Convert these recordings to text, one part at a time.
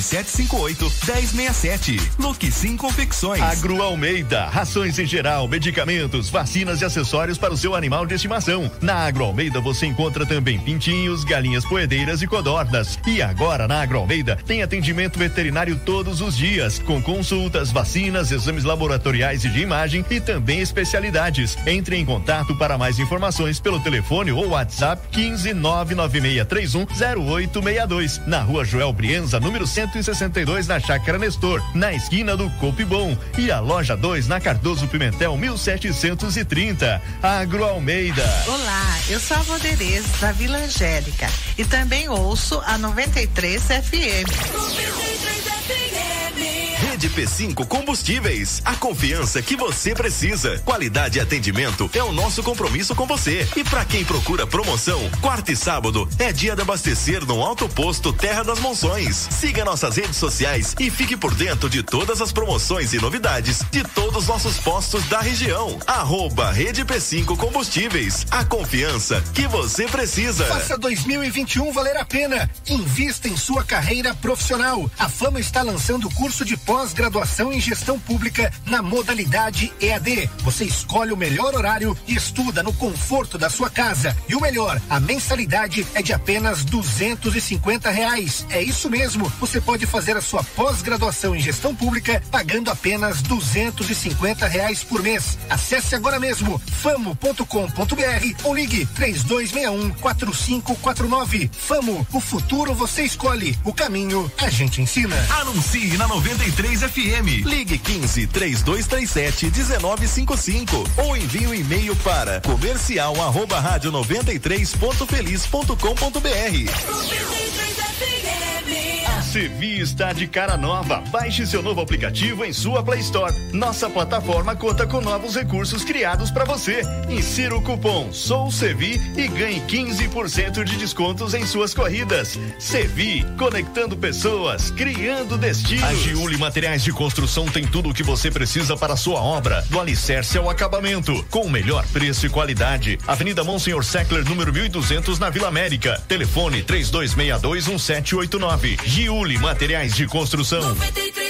99758 1067. Look 5 Confecções. Agro Almeida, rações em geral, medicamentos, vacinas e acessórios para o seu animal de estimação. Na Agro Almeida você encontra também pintinhos, galinhas poedeiras e codornas. E agora na Agro Almeida tem atendimento veterinário todos os dias, com consultas, vacinas, exames laboratoriais e de imagem e também especialidades. Entre em contato para mais informações pelo telefone ou WhatsApp 15 99631 0862. Na rua Joel Brienza, número 162, na Chácara Nestor, na esquina do Cope Bom. E a loja 2 na Cardoso Pimentel 1730. Agro Almeida. Olá, eu sou a Voderez da Vila Angélica e também ouço a 93 FM. 93 FM. Rede P5 Combustíveis. A confiança que você precisa. Qualidade e atendimento é o nosso compromisso com você. E para quem procura promoção, quarta e sábado é dia de abastecer no Alto Posto Terra das Monções. Siga nossas redes sociais e fique por dentro de todas as promoções e novidades de todos os nossos postos da região. Arroba Rede P5 Combustíveis. A confiança que você precisa. Faça 2021 valer a pena. Invista em sua carreira profissional. A Fama está lançando o curso de pós pós-graduação em gestão pública na modalidade EAD. Você escolhe o melhor horário e estuda no conforto da sua casa. E o melhor, a mensalidade é de apenas duzentos e cinquenta reais. É isso mesmo. Você pode fazer a sua pós-graduação em gestão pública pagando apenas duzentos e cinquenta reais por mês. Acesse agora mesmo famo.com.br ou ligue três dois um quatro cinco quatro nove. Famo, o futuro você escolhe, o caminho a gente ensina. Anuncie na 93 FM. Ligue 15 3237 1955 ou envie um e-mail para comercial arroba rádio 93.feliz.com.br. Sevi está de cara nova. Baixe seu novo aplicativo em sua Play Store. Nossa plataforma conta com novos recursos criados para você. Insira o cupom Sou Sevi e ganhe 15% de descontos em suas corridas. Sevi, conectando pessoas, criando destinos. A Giuli Materiais de Construção tem tudo o que você precisa para a sua obra, do alicerce ao acabamento, com o melhor preço e qualidade. Avenida Monsenhor Seckler, número 1200, na Vila América. Telefone 3262 1789. Giuli Materiais de Construção. 93 FM.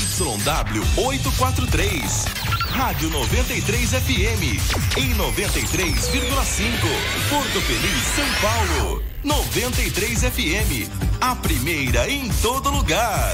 CYW 843. Rádio 93 FM. Em 93,5. Porto Feliz, São Paulo. 93 FM. A primeira em todo lugar.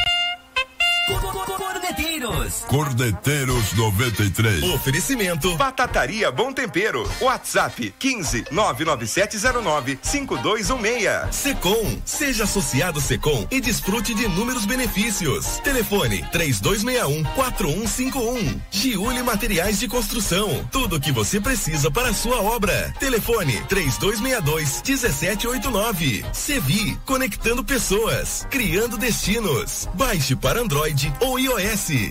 Corneteiros. Cordeteiros 93. Oferecimento. Batataria Bom Tempero. WhatsApp 15 99709 5216. Secom. Seja associado Secom e desfrute de inúmeros benefícios. Telefone 3261 4151. Giuli Materiais de Construção. Tudo o que você precisa para a sua obra. Telefone 3262 1789. Sevi. Conectando pessoas. Criando destinos. Baixe para Android ou iOS.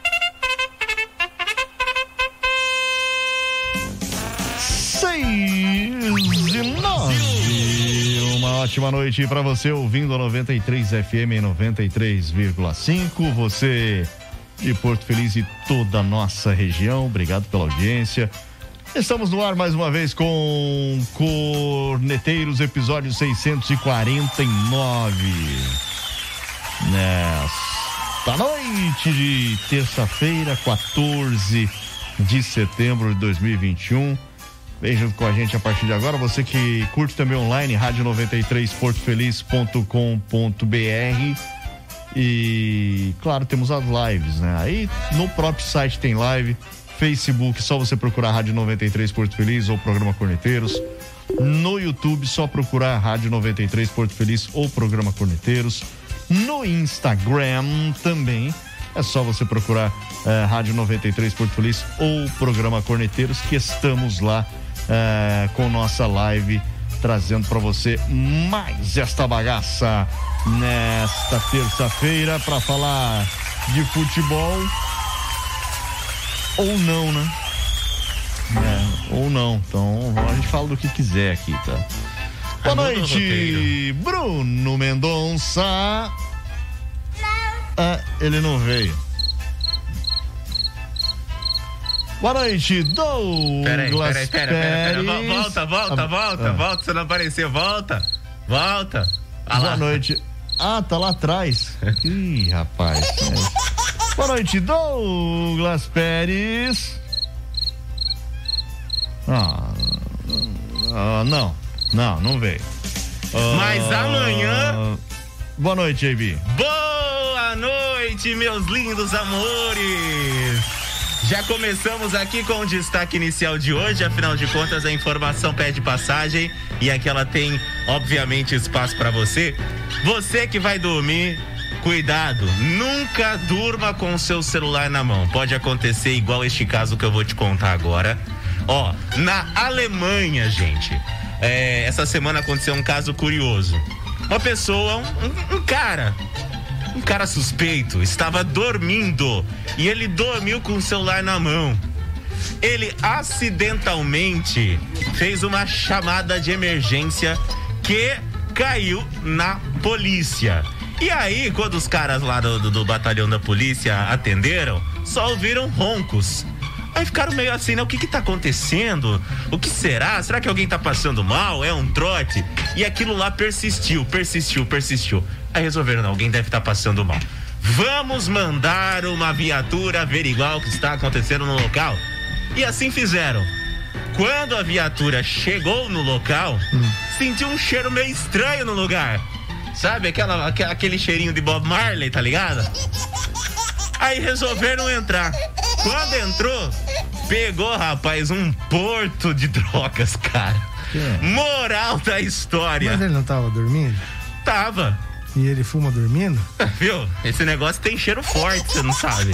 Ótima noite para você ouvindo a 93 FM em 93,5. Você de Porto Feliz e toda a nossa região. Obrigado pela audiência. Estamos no ar mais uma vez com Corneteiros, episódio 649. Nesta noite de terça-feira, 14 de setembro de 2021. Vem junto com a gente a partir de agora. Você que curte também online, rádio93portofeliz.com.br. E, claro, temos as lives, né? Aí no próprio site tem live, Facebook, só você procurar Rádio 93 Porto Feliz ou Programa Corneteiros. No YouTube, só procurar Rádio 93 Porto Feliz ou Programa Corneteiros. No Instagram também. É só você procurar eh, Rádio 93 Porto Feliz ou Programa Corneteiros, que estamos lá eh, com nossa live trazendo para você mais esta bagaça nesta terça-feira para falar de futebol ou não, né? É, ou não. Então a gente fala do que quiser aqui, tá? Boa o noite. Bruno Mendonça. Ah, ele não veio. Boa noite, Douglas Peraí, peraí, pera, pera, pera. Vo- Pérez. Volta, volta, volta, ah. volta. Você não apareceu, volta. Volta. Ah Boa lá. noite. Ah, tá lá atrás. Ih, rapaz. É. Boa noite, Douglas Pérez. Ah, ah, não, não, não veio. Ah, Mas amanhã- Boa noite, JB. Boa noite, meus lindos amores! Já começamos aqui com o destaque inicial de hoje, afinal de contas a informação pede passagem e aqui ela tem, obviamente, espaço para você. Você que vai dormir, cuidado, nunca durma com o seu celular na mão. Pode acontecer igual este caso que eu vou te contar agora. Ó, na Alemanha, gente, é, essa semana aconteceu um caso curioso. Uma pessoa, um- um- um cara, um cara suspeito estava dormindo e ele dormiu com o celular na mão. Ele acidentalmente fez uma chamada de emergência que caiu na polícia. E aí, quando os caras lá do, do- do batalhão da polícia atenderam, só ouviram roncos. Aí ficaram meio assim, né? O que que tá acontecendo? O que será? Será que alguém tá passando mal? É um trote? E aquilo lá persistiu, persistiu, persistiu. Aí resolveram, não, alguém deve estar passando mal. Vamos mandar uma viatura averiguar o que está acontecendo no local. E assim fizeram. Quando a viatura chegou no local, sentiu um cheiro meio estranho no lugar. Sabe aquela, aque- aquele cheirinho de Bob Marley, tá ligado? Aí resolveram entrar. Quando entrou, pegou, rapaz, um porto de drogas, cara. Que? Moral da história. Mas ele não tava dormindo? Tava. E ele fuma dormindo? Viu? Esse negócio tem cheiro forte, você não sabe.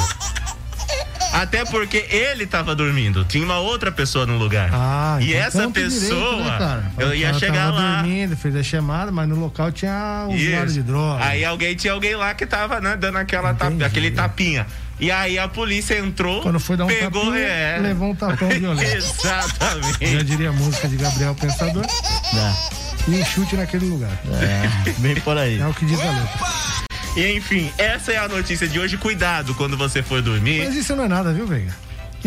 Até porque ele tava dormindo, tinha uma outra pessoa no lugar. Ah, e então essa conta direito, pessoa, né, eu ia cara chegar tava lá. dormindo, fez a chamada, mas no local tinha usuário Isso. de droga. Aí alguém tinha alguém lá que tava, né, dando aquela tap- aquele tapinha. E aí a polícia entrou, Quando foi dar um pegou, tapinha, é, levou um tapão violento. Já Exatamente. diria a música de Gabriel Pensador. E chute naquele lugar. É, vem por aí. É o que diz a letra. E enfim, essa é a notícia de hoje. Cuidado quando você for dormir. Mas isso não é nada, viu, Veiga?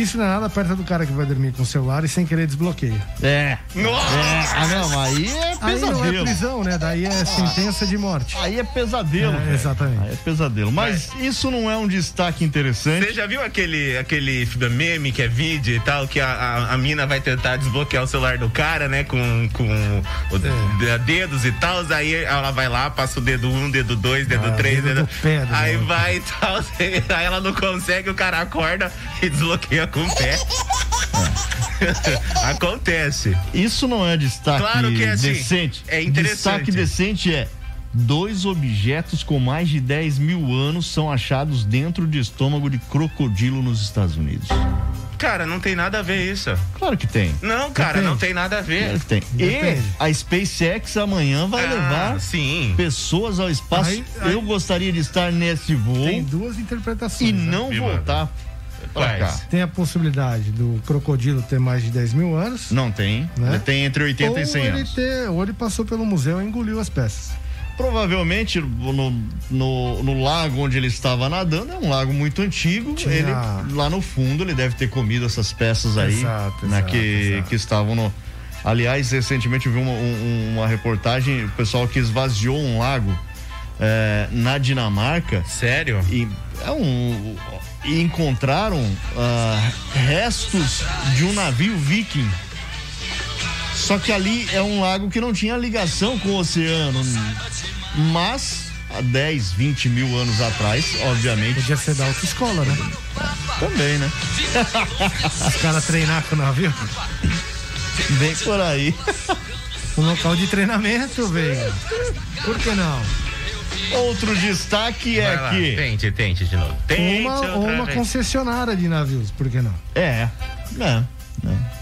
Isso não é nada perto do cara que vai dormir com o celular e sem querer desbloqueia. É. Nossa! É, ah, não, aí é Aí não é pesadelo. prisão, né? Daí é sentença de morte. Aí é pesadelo. É, exatamente. Aí é pesadelo. Mas isso não é um destaque interessante. Você já viu aquele, aquele meme que é vídeo e tal, que a, a, a mina vai tentar desbloquear o celular do cara, né? Com, com o- É. dedos e tal. Aí ela vai lá, passa o dedo um, dedo dois, dedo Ah, três, dedo dedo. do aí maluco. vai e tal. Aí ela não consegue, o cara acorda e desbloqueia com o pé. Acontece. Isso não é destaque Claro que é assim, decente. é interessante. Destaque decente é Dois objetos com mais de 10 mil anos são achados dentro de estômago de crocodilo nos Estados Unidos. Cara, não tem nada a ver isso. Claro que tem. Não, cara, Depende. não tem nada a ver. Claro que tem. Depende. E a SpaceX amanhã vai Ah, levar sim. pessoas ao espaço. Aí- aí- Eu gostaria de estar nesse voo Tem duas interpretações. e né? não Me voltar pra cá. Tem a possibilidade do crocodilo ter mais de 10 mil anos. Não tem. Né? Ele tem entre 80 ou e 100 ele anos. ter, ou ele passou pelo museu e engoliu as peças. Provavelmente no, no, no lago onde ele estava nadando, é um lago muito antigo. Tinha- Ele, lá no fundo, ele deve ter comido essas peças aí. Exato, né, exato, que, exato. que estavam no. Aliás, recentemente eu vi uma, um- uma reportagem, o pessoal que esvaziou um lago eh, na Dinamarca Sério? e, é um, e encontraram ah, restos de um navio viking. Só que ali é um lago que não tinha ligação com o oceano. Mas há 10, 20 mil anos atrás, obviamente, Podia ser da autoescola, né? também, né? Os caras treinar com o navio. Bem por aí. Um local de treinamento, velho. Por que não? Outro destaque é lá, que. Tente, tente de novo. Tente Uma, uma vez. concessionária de navios, por que não? É, é. é.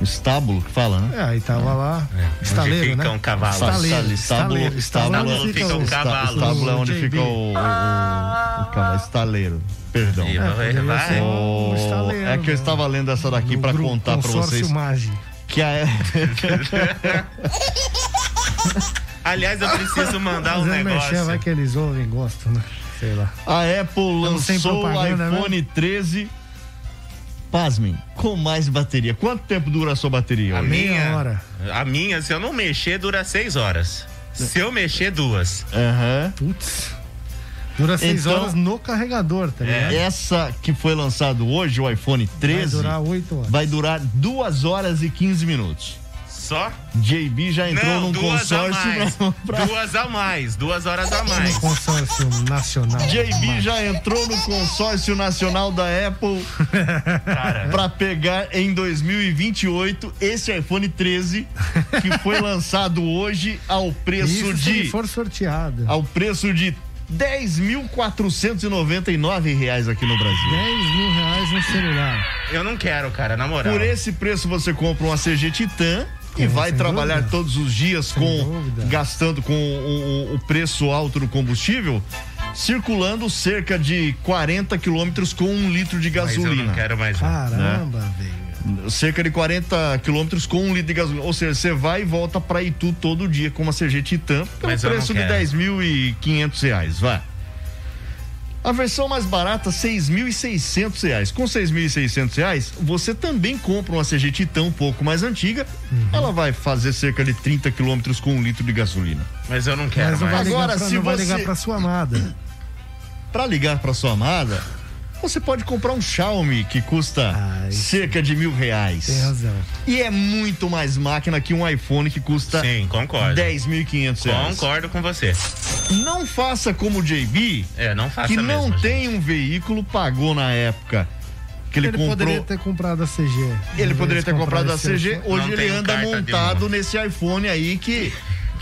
Estábulo que fala, né? É, aí tava lá. Onde Estaleiro, fica né? um cavalo. Estaleiro. Estábulo, Estaleiro. estábulo, onde fica o- cavalo. Estábulo é onde fica o, cavalo, estaleiro. Perdão. É, vai, vai. O- estaleiro, é que eu né? estava lendo essa daqui para contar para vocês Magi. que a Aliás, eu preciso mandar um negócio. merchan, vai que eles ouvem gostam, né? Sei lá. a Apple lançou o né? iPhone 13. Pasmem, com mais bateria. Quanto tempo dura a sua bateria? A hoje? Meia minha, hora. a minha, se eu não mexer, dura seis horas. Se eu mexer, duas. Aham. Putz. Dura seis Então- horas no carregador, tá ligado? Essa que foi lançado hoje, o iPhone 13, Vai durar oito horas. vai durar 2 horas e 15 minutos. Só? JB já entrou não, num duas a consórcio mais. pra- pra Duas a mais. Duas horas a Um mais. consórcio nacional. JB já entrou no consórcio nacional da Apple para pegar em 2028 esse iPhone 13 que foi lançado hoje ao preço Isso se de for sorteado. ao preço de 10.499 reais aqui no Brasil. 10 mil reais no celular. eu não quero, cara, na moral. Por esse preço você compra uma CG Titan e Com- vai trabalhar dúvida. todos os dias Sem com dúvida. gastando com o, o- o preço alto do combustível, circulando cerca de 40 quilômetros com um litro de Mas eu não gasolina. quero mais. não. Caramba, velho. Cerca de 40 quilômetros com um litro de gasolina. Ou seja, você vai e volta para Itu todo dia com uma CG Titan pelo Mas preço de quero. 10.500 reais, vai. A versão mais barata, 6.600 reais. Com 6.600 reais, você também compra uma CG Titan um pouco mais antiga. Uhum. Ela vai fazer cerca de 30 quilômetros com um litro de gasolina. Mas eu não quero Mas não vai mais. Agora, pra, se não vai você- ligar pra sua amada. Para ligar para sua amada, você pode comprar um Xiaomi que custa isso- cerca de mil reais. Tem razão. E é muito mais máquina que um iPhone que custa Sim, concordo. 10.500 reais. Concordo com você. Não faça como o JB, É, não faça que mesmo. não gente. tem um veículo, pagou na época que ele, Ele, comprou. poderia ter comprado a CG. Ele poderia ter comprado a CG. Hoje Não ele anda montado nesse iPhone aí que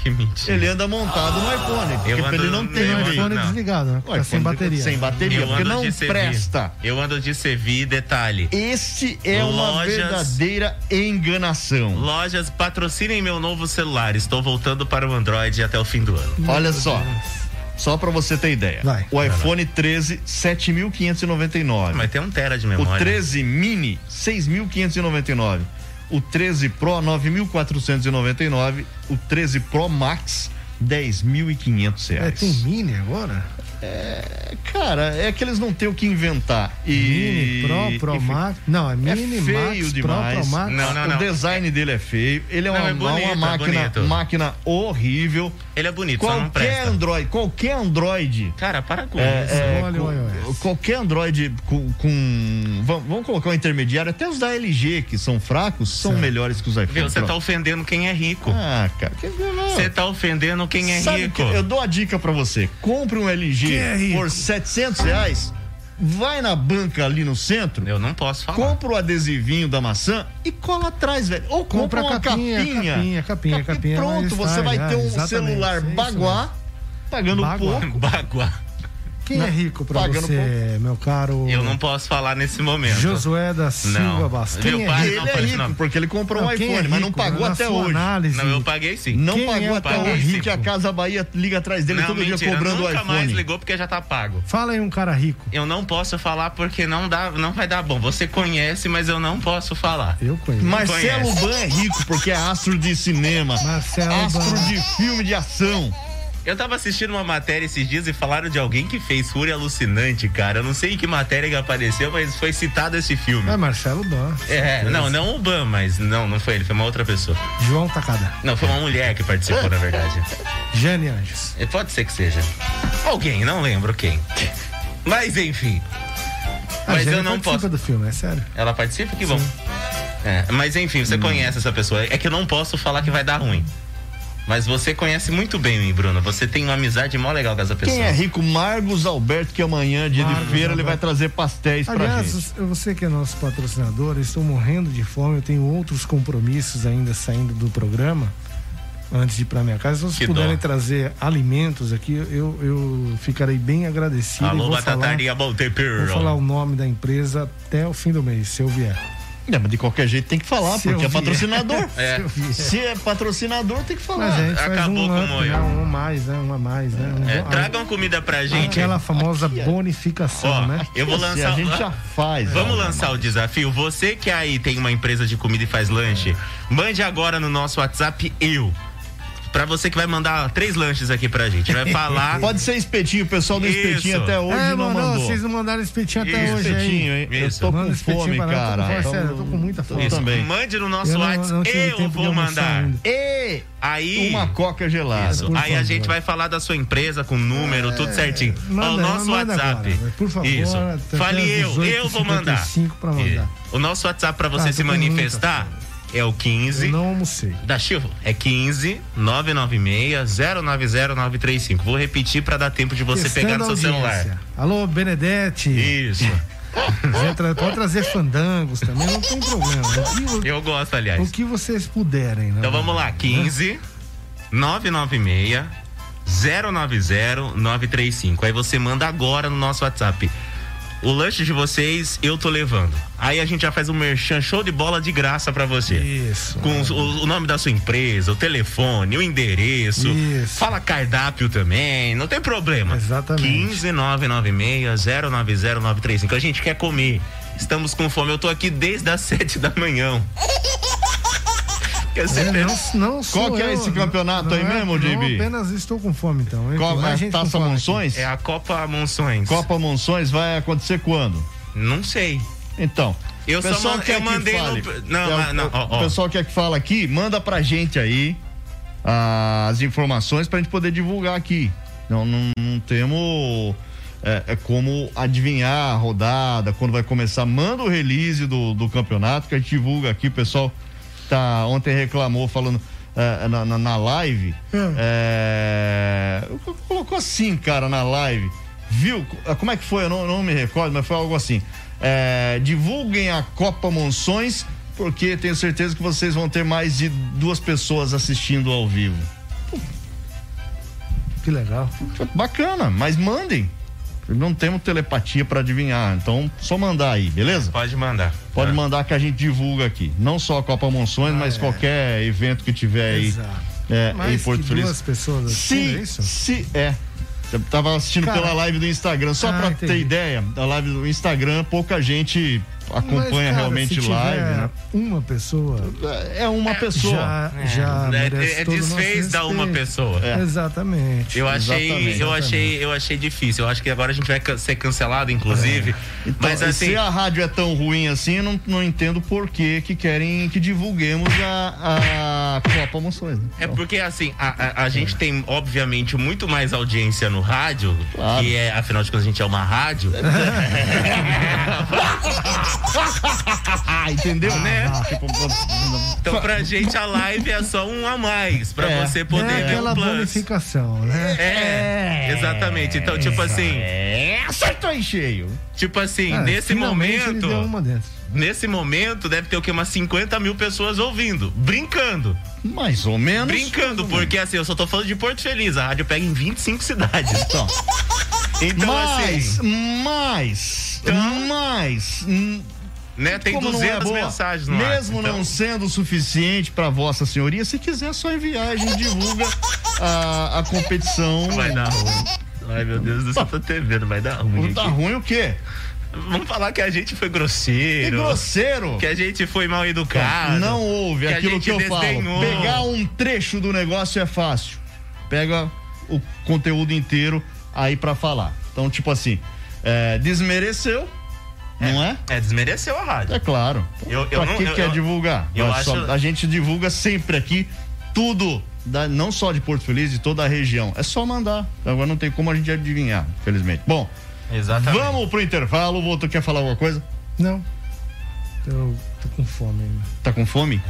Que mentira. ele anda montado no iPhone. Porque Eu ele ando- não tem eu um ando- O iPhone não. desligado, né? O Tá sem bateria. Sem bateria, porque ando não presta. Eu ando de Sevi, detalhe. Este é uma Lojas- verdadeira enganação. Lojas, patrocinem meu novo celular. Estou voltando para o Android até o fim do ano. Olha só. Só pra você ter ideia. Vai. O iPhone 13, 7.599. Mas tem um tera de O memória. 13 mini, 6.599. O 13 Pro, 9.499. O 13 Pro Max, 10.500 É, reais. tem mini agora? Cara, é que eles não têm o que inventar. E... Mini, Pro, Pro enfim, Max. Não, é É mini, feio Max, demais. Pro, Pro Max. Não, não, O não. design dele é feio. Ele é Não, uma, é bonito, uma é máquina, bonito. máquina horrível. Ele é bonito, só não Qualquer presta. Android, qualquer Android Cara, para com É, isso. é, Olha o com- iOS. qualquer Android com, com- vamos, vamos colocar um intermediário, até os da LG que são fracos são Certo. melhores que os Viu, iPhones. você tá ofendendo quem é rico. Ah, cara. Você tá ofendendo quem é Sabe rico. que eu dou a dica pra você. Compre um LG É por 700 reais, vai na banca ali no centro, Eu não posso falar. compra o adesivinho da maçã e cola atrás, velho. Ou compra, Compra a uma capinha, capinha. capinha, capinha, E capinha, pronto, você vai, vai é, ter um celular é baguá Pagando Bagua. pouco. Bagua. Quem é rico pra você, meu caro Eu não posso falar nesse momento. Josué da Silva Não. Bastos? Meu Quem é pai rico? Ele não é rico, não. porque ele comprou Não, um quem é iPhone, mas não rico? pagou até hoje. Análise, Não, eu paguei sim. Não Quem pagou é até cara hoje, rico? que a Casa Bahia liga atrás dele não, todo mentira, dia cobrando o nunca mais iPhone. ligou porque já tá pago. Fala aí um cara rico. Eu não posso falar porque não dá, não vai dar bom. Você conhece, mas eu não posso falar. Eu conheço. Marcelo. Ban é rico porque é astro de cinema, Marcelo astro Ban. de filme de ação. Eu tava assistindo uma matéria esses dias e falaram de alguém que fez Fúria Alucinante, cara. Eu não sei em que matéria que apareceu, mas foi citado esse filme. É Marcelo Ban. É, não, não o Ban, mas não, não foi ele, foi uma outra pessoa. João Takada. Não, foi uma mulher que participou, na verdade. Jane Anjos. É, Pode ser que seja. Alguém, não lembro quem. Mas enfim. A Mas Jane eu não participa posso. do filme, é sério. Ela participa? Que bom. É, mas enfim, você conhece essa pessoa. É que eu não posso falar que vai dar ruim. Mas você conhece muito bem o Bruno. Você tem uma amizade mó legal com essa pessoa. Quem é rico? Margos Alberto, que amanhã, dia de Margos feira, ele Alberto. vai trazer pastéis pra Aliás, gente. você que é nosso patrocinador, eu estou morrendo de fome, eu tenho outros compromissos ainda saindo do programa. Antes de ir para minha casa, se vocês Que puderem dó. trazer alimentos aqui, eu, eu ficarei bem agradecido. e Alô, vou falar, vou falar o nome da empresa até o fim do mês, se eu vier. É, mas de qualquer jeito tem que falar, Se porque é patrocinador. É. Se é patrocinador, tem que falar. Faz acabou um com o up, né? Um a mais, né? Um a mais, né? Um- É, a- tragam comida pra gente. Aquela famosa Aqui, bonificação, Ó, né? eu vou Assim, lançar. a gente já faz. Vamos né? lançar o desafio. Você que aí tem uma empresa de comida e faz lanche, mande agora no nosso WhatsApp eu. Pra você que vai mandar três lanches aqui pra gente. Vai falar. Pode ser espetinho, o pessoal do Isso. espetinho até hoje é, não mandou, mandou. vocês não mandaram espetinho até Isso, hoje. Espetinho, hein? Eu Isso. tô Manda com fome, nós, eu tô com cara. sério, eu tô com muita fome. Eu também. Mande no nosso Eu não- WhatsApp. Eu vou mandar. E Aí. uma coca gelada. Isso. Aí a favor. gente vai falar da sua empresa com número, tudo certinho. Manda- o nosso manda WhatsApp. agora, por favor, Isso. Fale eu, 18, eu vou mandar. 55 pra mandar. Isso. O nosso WhatsApp pra você Ah, se tô muita manifestar é o 15 Eu não almocei. da Chivo. É 15 996 090 935. Vou repetir pra dar tempo de você Testando pegar no seu a celular. audiência. Alô, Benedete. Isso. Pode trazer fandangos também, não tem problema. O que, Eu gosto, o aliás. que vocês puderem, né? Então vamos lá, 15 996 090 935. Aí você manda agora no nosso WhatsApp. O lanche de vocês eu tô levando. Aí a gente já faz um merchan show de bola de graça pra você. Isso. Com o, o nome da sua empresa, o telefone, o endereço. Isso. Fala cardápio também, não tem problema. Exatamente. 15 996 090 935. A gente quer comer. Estamos com fome. Eu tô aqui desde as 7 da manhã. Quer dizer, É, não, não sou Qual que é eu, esse campeonato não aí é- mesmo, não JB? apenas estou com fome, então. Qual, Tem mais a gente com Taça fome aqui. Monções? É a Copa Monções. Copa Monções vai acontecer quando? Não sei. Então. Eu só pessoal man- quer eu que mandei no- fale. não, É, não, o- ó, ó. O pessoal quer que fala aqui, manda pra gente aí as informações pra gente poder divulgar aqui. Não, não, não temos é, é como adivinhar a rodada, quando vai começar. Manda o release do, do campeonato que a gente divulga aqui. Pessoal tá, ontem reclamou falando é, na, na, na live. Hum. é, colocou assim, cara, na live. Viu? Como é que foi? Eu não, não me recordo, mas foi algo assim. É, divulguem a Copa Monções, porque tenho certeza que vocês vão ter mais de duas pessoas assistindo ao vivo. Que legal. Bacana, mas mandem. Não temos telepatia para adivinhar, então só mandar aí, beleza? Pode mandar. Pode Tá. mandar que a gente divulga aqui. Não só a Copa Monções, mas qualquer evento que tiver aí Exato. é, Mais em Porto que Feliz. duas pessoas assistindo, é Se, isso? se é. Eu tava assistindo Cara, pela live do Instagram, só ah, pra entendi. ter ideia, a live do Instagram, pouca gente acompanha Mas, cara, realmente se tiver live, né? Uma pessoa É uma pessoa. já, já É, merece é, nosso desfez da uma pessoa. É. Exatamente. Eu achei, Exatamente, eu achei, eu achei difícil. Eu acho que agora a gente vai ser cancelado, inclusive. Então, Mas assim, se a rádio é tão ruim assim, eu não, não entendo por que que querem que divulguemos a, a Copa Monções. Né? É porque assim, a, a- a gente tem, obviamente, muito mais audiência no rádio, Claro. que é, afinal de contas, a gente é uma rádio. Ah, entendeu? Né? Tipo, Então, pra gente, a live é só um a mais, pra É. você poder é ver aquela o plus. bonificação, né? É, Exatamente. Então, tipo assim. É, acertou em cheio. Tipo assim, Ah, nesse momento. Nesse momento, deve ter o quê? Umas 50 mil pessoas ouvindo. Brincando. Mais ou menos. Brincando, porque assim, eu só tô falando de Porto Feliz. A rádio pega em 25 cidades. Então, Então, mais, assim, mais, Então- mais. hum, né? Tem como não é 200 boa, mensagens no ar. Mesmo Então, não sendo suficiente para Vossa Senhoria, se quiser só enviar, a gente divulga a, a competição. Vai dar ruim. Ai, meu Deus do céu, tô vendo, vai dar ruim. Tá aqui. ruim o quê? Vamos falar que a gente foi Que grosseiro. grosseiro. Que a gente foi mal educado. Não houve que aquilo que eu falo. Pegar um trecho do negócio é fácil. Pega o conteúdo inteiro aí pra falar. Então, tipo assim, é, desmereceu, não é? É, desmereceu a rádio. É claro. Eu- eu pra não- que eu- quer eu- divulgar? eu Nós só- acho- a gente divulga sempre aqui tudo, da- não só de Porto Feliz, de toda a região. É só mandar. Agora não tem como a gente adivinhar, infelizmente. Bom, Exatamente. vamos pro intervalo. O Volto quer falar alguma coisa? Não. Eu tô com fome ainda. Tá com fome?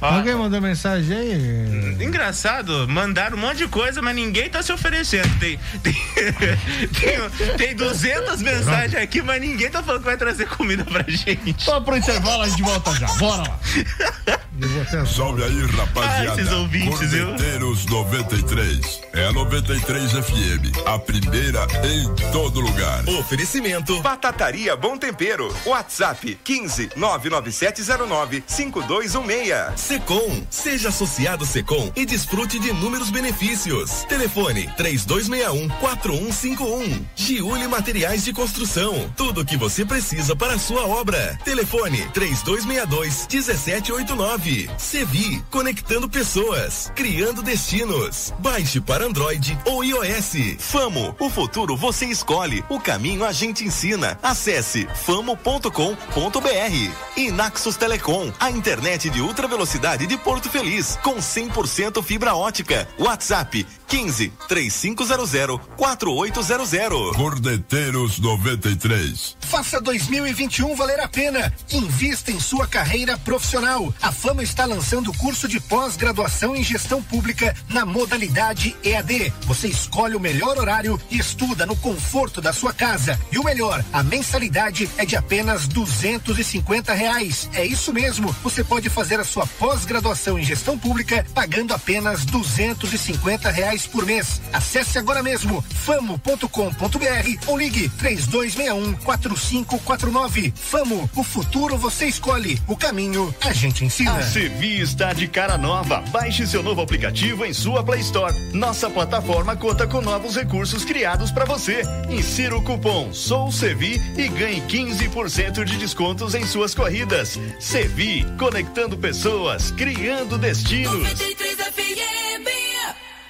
Ó, Alguém mandou mensagem aí? Engraçado, mandaram um monte de coisa, mas ninguém tá se oferecendo. Tem, tem, tem, tem 200 mensagens aqui, mas ninguém tá falando que vai trazer comida pra gente. Só pro intervalo, a gente volta já. Bora lá. Eu Salve aí, rapaziada. Ah, esses ouvintes, viu? Corneteiros 93. É a 93 FM. A primeira em todo lugar. Oferecimento Batataria Bom Tempero. WhatsApp 15 99709 5216. Secom. Seja associado Secom e desfrute de inúmeros benefícios. Telefone 3261 4151. Giuli Materiais de Construção. Tudo o que você precisa para a sua obra. Telefone 3262 1789. Sevi. Conectando pessoas. Criando destinos. Baixe para Android ou iOS. Famo. O futuro você escolhe. O caminho a gente ensina. Acesse famo.com.br. E Naxos Telecom. A internet de ultra velocidade de Porto Feliz. Com 100% fibra ótica. WhatsApp 15 3500 4800. Corneteiros 93. Faça 2021 valer a pena. Invista em sua carreira profissional. A Fama está lançando o curso de pós-graduação em gestão pública na modalidade EAD. Você escolhe o melhor horário e estuda no conforto da sua casa. E o melhor, a mensalidade é de apenas duzentos e cinquenta reais. É isso mesmo. Você pode fazer a sua pós-graduação em gestão pública pagando apenas duzentos e cinquenta reais por mês. Acesse agora mesmo famo.com.br ou ligue 3261 4549. Famo, o futuro você escolhe. O caminho a gente ensina. A Sevi está de cara nova. Baixe seu novo aplicativo em sua Play Store. Nossa plataforma conta com novos recursos criados para você. Insira o cupom Sou Sevi e ganhe 15% de descontos em suas corridas. Sevi, conectando pessoas, criando destinos. 93 FM.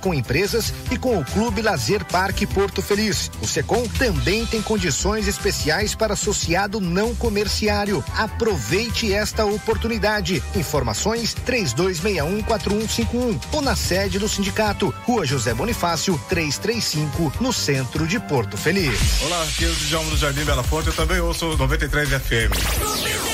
com empresas e com o Clube Lazer Parque Porto Feliz. O Secom também tem condições especiais para associado não comerciário. Aproveite esta oportunidade. Informações 32614151 ou na sede do sindicato, Rua José Bonifácio, 335, no centro de Porto Feliz. Olá, aqui é o Djalma do Jardim Bela Fonte, eu também ouço 93 FM.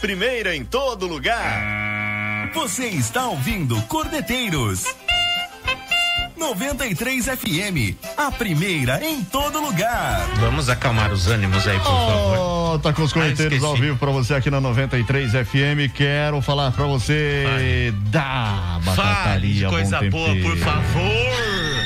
Primeira em todo lugar. Você está ouvindo Cordeteiros 93 FM, a primeira em todo lugar. Vamos acalmar os ânimos aí, por favor. Oh, tá com os correteiros Ah, ao vivo pra você aqui na 93 FM. Quero falar pra você da Fale de Batataria coisa Bom boa, Tempero. por favor.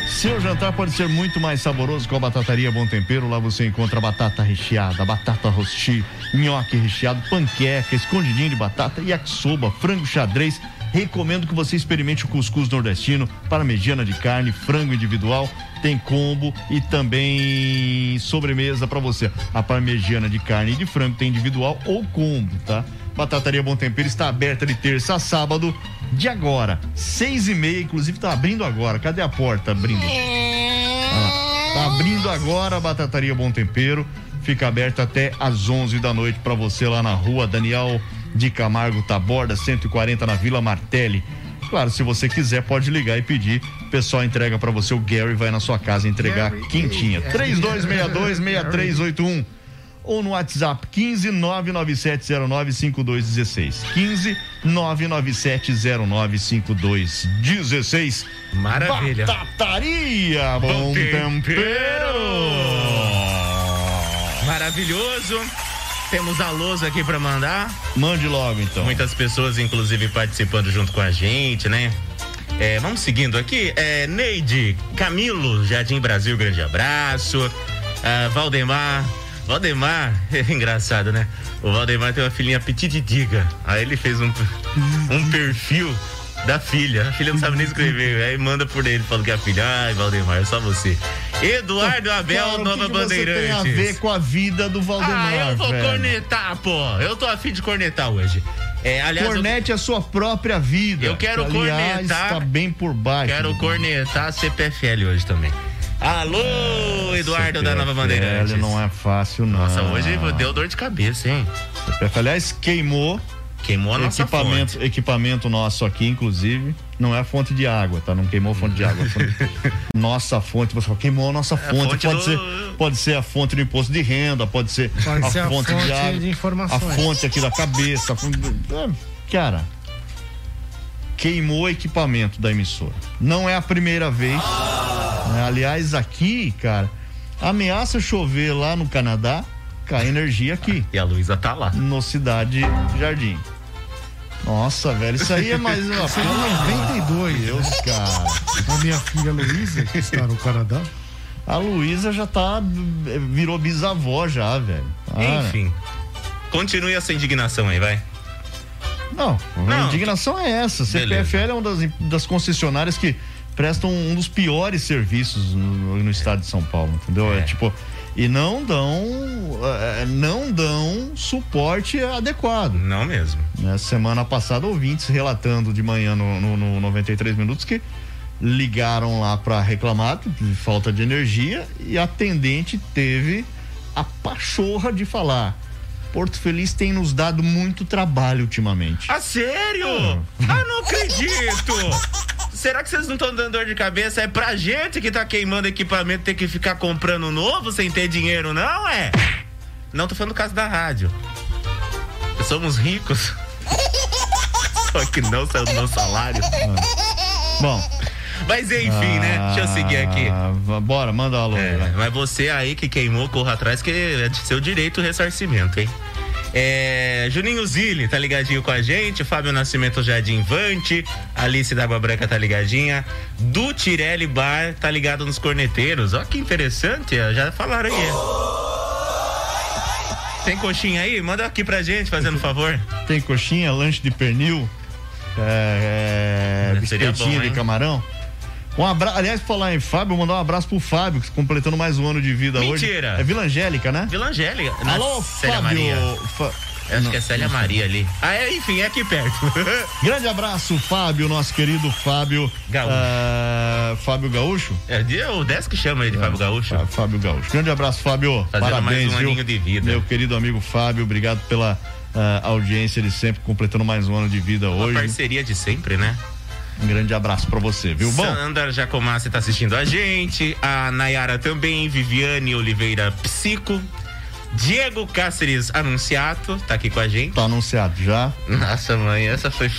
Seu jantar pode ser muito mais saboroso com a Batataria Bom Tempero. Lá você encontra batata recheada, batata rosti, nhoque recheado, panqueca, escondidinho de batata, yakisoba, frango xadrez. Recomendo que você experimente o cuscuz nordestino, parmegiana de carne, frango individual, tem combo e também sobremesa para você. A parmegiana de carne e de frango tem individual ou combo, tá? Batataria Bom Tempero está aberta de terça a sábado, de agora, seis e meia, inclusive tá abrindo agora. Cadê a porta abrindo? Ah, tá abrindo agora a Batataria Bom Tempero. Fica aberta até às 11 da noite para você lá na rua Daniel de Camargo Taborda, 140 na Vila Martelli. Claro, se você quiser, pode ligar e pedir. O pessoal entrega para você. O Gary vai na sua casa entregar quentinha. 3262-6381 ou no WhatsApp 15 997095216. 15 997095216. Maravilha. Batataria Bom Bom Tempero. Maravilhoso. Temos a lousa aqui pra mandar. Mande logo então. Muitas pessoas, inclusive, participando junto com a gente, né? É, vamos seguindo aqui. É, Neide, Camilo, Jardim Brasil, grande abraço. Ah, Valdemar. Valdemar, é engraçado, né? O Valdemar tem uma filhinha petititica. Aí ele fez um, um perfil da filha. A filha não sabe nem escrever. Aí manda por ele, falando que a filha, ai, Valdemar, é só você. Eduardo Abel, Cara, que Nova você Bandeirantes. tem a ver com a vida do Valdemar, Ah, eu vou velho? cornetar, pô. Eu tô afim de cornetar hoje. É, aliás, eu Cornete a sua própria vida. Eu quero que, aliás, cornetar- Tá bem por baixo. quero cornetar a CPFL hoje também. Alô, Eduardo da Nova Bandeirantes. CPFL não é fácil, não. Nossa, hoje deu dor de cabeça, hein? CPFL, aliás, queimou. Queimou a nossa equipamento, equipamento nosso aqui, inclusive. Não é a fonte de água, tá? Não queimou a fonte de água. a fonte- nossa fonte, você fala, queimou a nossa fonte. fonte pode, do- ser, pode ser a fonte do imposto de renda, pode ser, Pode a, ser a fonte fonte de água. de informações. A fonte aqui da cabeça. a fonte é, cara, queimou o equipamento da emissora. Não é a primeira vez. né? Aliás, aqui, cara, ameaça chover lá no Canadá, cai energia aqui. E a Luísa tá lá. No Cidade Jardim. Nossa, velho, isso aí é mais. Isso aí é 92. Deus, cara. A minha filha Luísa, que está no Canadá. A Luísa já tá. virou bisavó já, velho. Para. Enfim. Continue essa indignação aí, vai. Não, a Não, indignação é essa. Beleza. CPFL é uma das, das concessionárias que prestam um dos piores serviços no, no estado de São Paulo, entendeu? É. É. tipo. E não dão. eh, não dão suporte adequado. Não mesmo. né? Semana passada, ouvintes relatando de manhã no, no, no 93 minutos que ligaram lá para reclamar de falta de energia e a atendente teve a pachorra de falar. Porto Feliz tem nos dado muito trabalho ultimamente. Ah, sério? Ah, não acredito! Será que vocês não estão dando dor de cabeça? É pra gente que tá queimando equipamento ter que ficar comprando novo sem ter dinheiro, não é? Não tô falando do caso da rádio. Somos ricos. Só que não saiu do meu salário. Bom, Mas enfim, né? Deixa eu seguir aqui. ah, bora, manda alô. aí, É, mas você aí que queimou, corra atrás, que é de seu direito o ressarcimento, hein? É, Juninho Zilli tá ligadinho com a gente, Fábio Nascimento Jardim Vante, Alice da Água Branca tá ligadinha, do Tirelli Bar tá ligado nos corneteiros. Ó que interessante, já falaram aí. Tem coxinha aí? Manda aqui pra gente, fazendo favor. Tem coxinha, lanche de pernil, é, é, de camarão. Um abraço, aliás, falar em Fábio, mandar um abraço pro Fábio, que completando mais um ano de vida hoje. Mentira. É Vila Angélica, né? Vila Angélica. Alô, Célia Fábio. Maria. Fa- Eu acho Não, que é Célia. Maria ali. Ah, é, enfim, é aqui perto. Grande abraço, Fábio, nosso querido Fábio. Gaúcho. ah, Fábio Gaúcho? É de- o 10 que chama ele de Fábio Gaúcho. Ah, Fábio Gaúcho. Grande abraço, Fábio. Fazendo Parabéns, mais um viu? aninho de vida. Meu querido amigo Fábio, obrigado pela ah, audiência, ele sempre completando mais um ano de vida Uma hoje. parceria de sempre, né? Um grande abraço pra você, viu? Bom, Sandra Jacomassi tá assistindo a gente. A Nayara também. Viviane Oliveira Psico. Diego Cáceres Anunciato tá aqui com a gente. Tá anunciado já. Nossa, mãe, essa foi.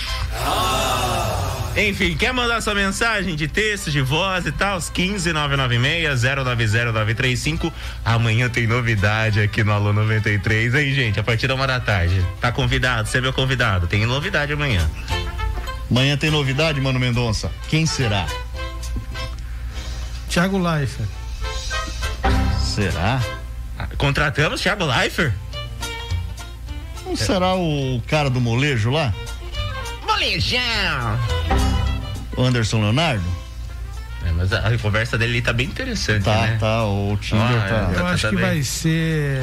Enfim, quer mandar sua mensagem de texto, de voz e tal? 15 996 090935. Amanhã tem novidade aqui no Alô 93, hein, gente? A partir da uma da tarde. Tá convidado? Você é meu convidado. Tem novidade amanhã. Amanhã tem novidade, Mano Mendonça. Quem será? Thiago Leifert. Será? Contratamos Thiago Leifert? Não será o cara do molejo lá? Molejão! Anderson Leonardo? É, mas a, a conversa dele tá bem interessante, Tá, né? tá. O Tinder Ah, tá. é. Eu tá acho que bem. vai ser.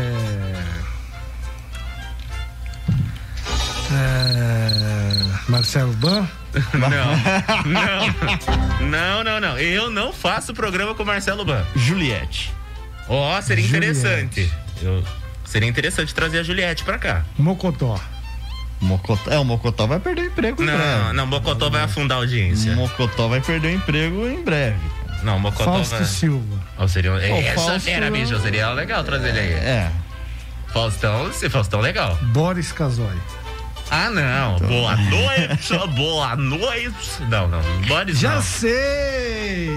É, Marcelo Ban? Não, não, não, não, não. Eu não faço programa com o Marcelo Ban. Juliette. Ó, seria Juliette. interessante. Eu, seria interessante trazer a Juliette pra cá. Mocotó. Mocotó. É, o Mocotó vai perder o emprego em Não, breve. não, Mocotó vai afundar a audiência. Mocotó vai perder o emprego em breve. Não, Mocotó Fausto vai. Silva. Ó, seria, essa Fausto- fera, bicho, seria legal trazer ele aí. É. Faustão, se Faustão legal. Boris Casoy. Ah, não. Boa noite, boa noite. Não, não, Boris Já não. sei!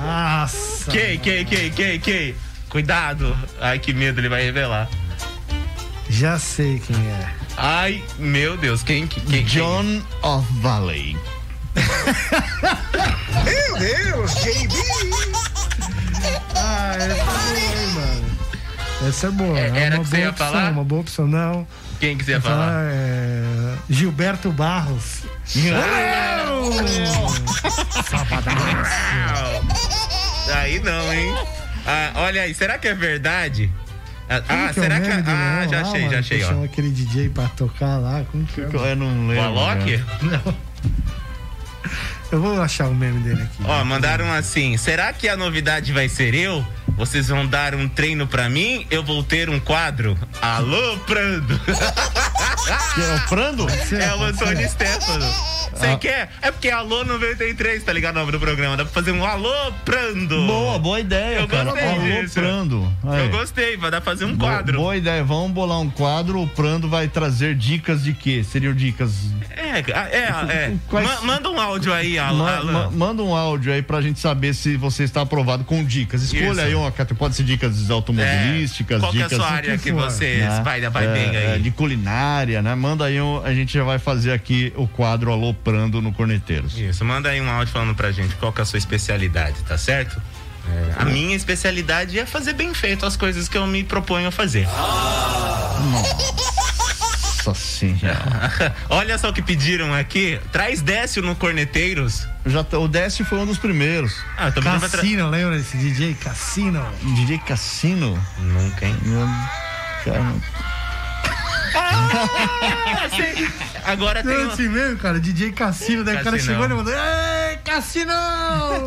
Nossa! Quem, quem, quem, quem, quem? Cuidado. Ai, que medo, ele vai revelar. Já sei quem é. Ai, meu Deus, quem, quem, quem? John of Valley. Meu Deus, JB! Ah, essa é boa, hein, mano. Essa é boa. É, É, era uma que você boa ia opção, falar? uma boa opção. Não. Quem que você ia ia falar? falar, é, Gilberto Barros. Aí não, hein? Ah, olha aí, será que é verdade? Ah, ah, que é o será que. nome do Ah, já achei, mano, já achei, que ó. Chama aquele DJ pra tocar lá. Como que é? Eu não O lembro. Alok? né? Não. Eu vou achar o meme dele aqui. Ó, mandaram assim: será que a novidade vai ser eu? Vocês vão dar um treino pra mim? Eu vou ter um quadro? Alô, Prando! É o Prando? é o Antônio Stefano. Você Ah. quer? É porque é Alô 93, tá ligado o nome do programa? Dá pra fazer um Alô, Prando! Boa, boa ideia, Eu cara. gostei Alô, disso. Prando. Aí. Eu gostei, vai dar pra fazer um Boa- quadro. Boa ideia. Vamos bolar um quadro. O Prando vai trazer dicas de quê? Seriam dicas. É, é, é. Quais- Ma- manda um áudio aí, Al- Ma- ma- manda um áudio aí pra gente saber se você está aprovado com dicas. Escolha Isso. aí cate- pode ser dicas automobilísticas, Qual que é a dicas. sua área que for, você né? vai, vai É, bem é, aí? de culinária, né? Manda aí, um- a gente já vai fazer aqui o quadro Aloprando no Corneteiros. Isso, manda aí um áudio falando pra gente qual é a sua especialidade, tá certo? É, a minha especialidade é fazer bem feito as coisas que eu me proponho a fazer. Nossa senhora. Olha só o que pediram aqui. Traz Décio no Corneteiros. Já, o Décio foi um dos primeiros. Ah, também. Cassino, lembra desse DJ? Cassino. DJ Cassino. Nunca, hein? Cara, Ah. Agora tem. Não, um- assim mesmo, cara. DJ Cassino. Daí o cara Cassinão. chegou e mandou: Ei, Cassino!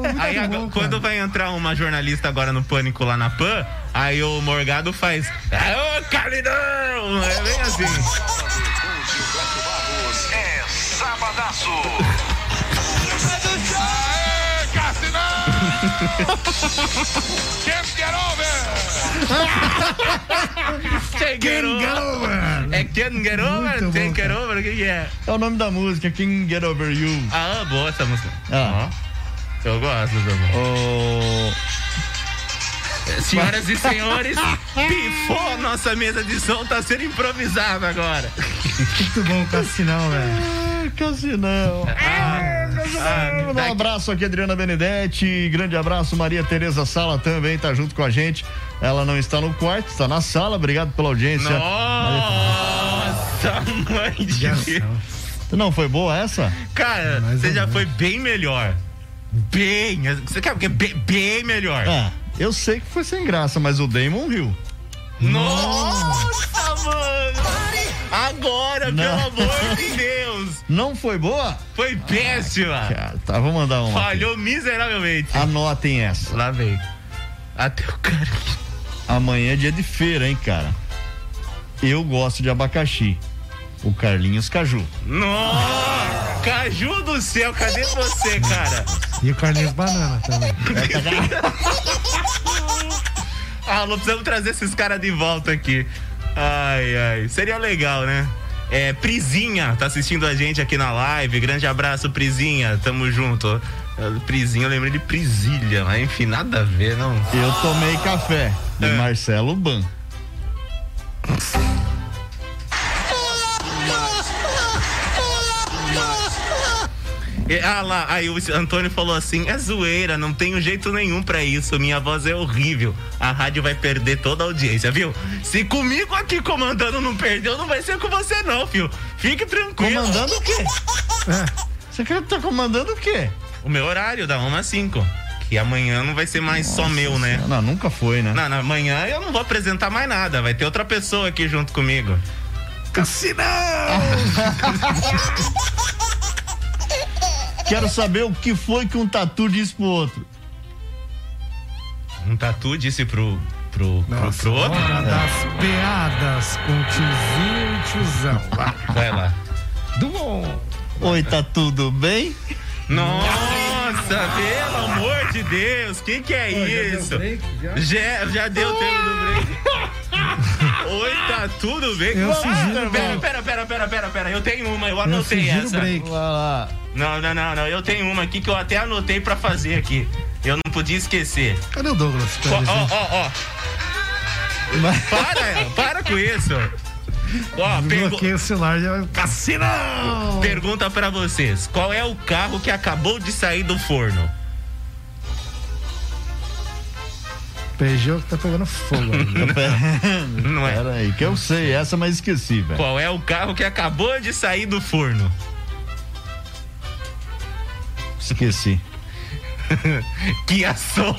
Muito Aí bom, agora, quando vai entrar uma jornalista agora no Pânico lá na PAN, aí o Morgado faz. Ô, Calidão! É bem assim. É Sabadaço. Can't get over. É Can't get over? Muito Can't bom, get over? O que, que é? É o nome da música, King Get Over You. Ah, boa essa música. Ah. Ó, eu gosto, Zamor. Oh, Senhoras e senhores, pifou nossa mesa de som, tá sendo improvisada agora. Muito bom Cassinão, velho. Cassinão. Ah, Dar um abraço aqui, Adriana Benedetti. Grande abraço, Maria Tereza Sala também tá junto com a gente. Ela não está no quarto, está na sala. Obrigado pela audiência. Nossa, mãe de Deus. Não foi boa essa? Cara, Mais você já menos. foi bem melhor. Bem. Você quer o quê? Bem, bem melhor. Ah, eu sei que foi sem graça, mas o Damon riu. Nossa, mano! Agora, Não. pelo amor de Deus! Não foi boa? Foi péssima! Cara, tá, vou mandar uma. aqui. Falhou miseravelmente. Anotem essa. Lá vem. Até o cara. Amanhã é dia de feira, hein, cara? Eu gosto de abacaxi. O Carlinhos Caju. Nossa! Caju do céu, cadê você, cara? E o Carlinhos Banana também. Ah, não precisamos trazer esses caras de volta aqui. Ai, ai. Seria legal, né? É, Prizinha tá assistindo a gente aqui na live. Grande abraço, Prizinha. Tamo junto. É, Prizinha, eu lembrei de Prisilha, mas enfim, nada a ver, não. Eu tomei café de É. Marcelo Ban. Ah lá, aí o Antônio falou assim: é zoeira, não tenho jeito nenhum pra isso, minha voz é horrível. A rádio vai perder toda a audiência, viu? Se comigo aqui comandando não perdeu, não vai ser com você, não, filho. Fique tranquilo. Comandando o quê? Você quer tá comandando o quê? O meu horário, da 1 às 5. Que amanhã não vai ser mais só meu, né? Não, nunca foi, né? Não, na manhã eu não vou apresentar mais nada, vai ter outra pessoa aqui junto comigo. Cassinão! Quero saber o que foi que um tatu disse pro outro. Um tatu disse pro. pro. pro, Nossa, pro outro? hora das piadas com tiozinho e tiozão. Vai. Vai lá. Do bom. Oi, tá tudo bem? Nossa, pelo amor de Deus, que que é Pô, já deu isso? break, já? Já, já deu tempo do break. Oi, tá tudo bem? Eu Ah, sugiro pera, pera, pera, pera, pera, pera, eu tenho uma, eu Eu anotei sugiro essa. break. Vai lá. Não, não, não, não, eu tenho uma aqui que eu até anotei pra fazer aqui. Eu não podia esquecer. Cadê o Douglas? Ó, ó, ó, ó. Para, para com isso. Ó, pergu- o celular e já. Cassinão! pergunta pra vocês: qual é o carro que acabou de sair do forno? Peugeot que tá pegando fogo. ali. Não é? Pera aí, que eu sei essa, mas esqueci, velho. Qual é o carro que acabou de sair do forno? Esqueci. Kia Soul.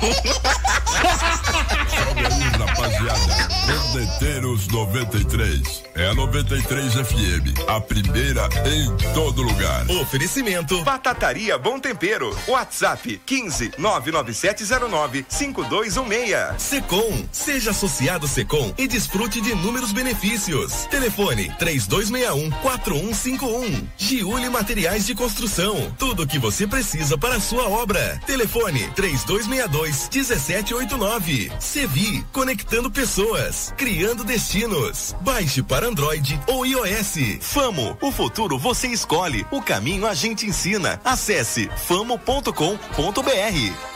Salve aí, rapaziada. Bandeteiros 93. É a 93 FM. A primeira em todo lugar. Oferecimento Batataria Bom Tempero. WhatsApp 15 99709 5216. Secom. Seja associado Secom e desfrute de inúmeros benefícios. Telefone 3261 4151. Giuli Materiais de Construção. Tudo o que você precisa para a sua obra. Telefone 3262 1789. Sevi. Conectando pessoas. Criando destinos. Baixe para Android ou iOS. Famo. O futuro você escolhe. O caminho a gente ensina. Acesse famo.com.br.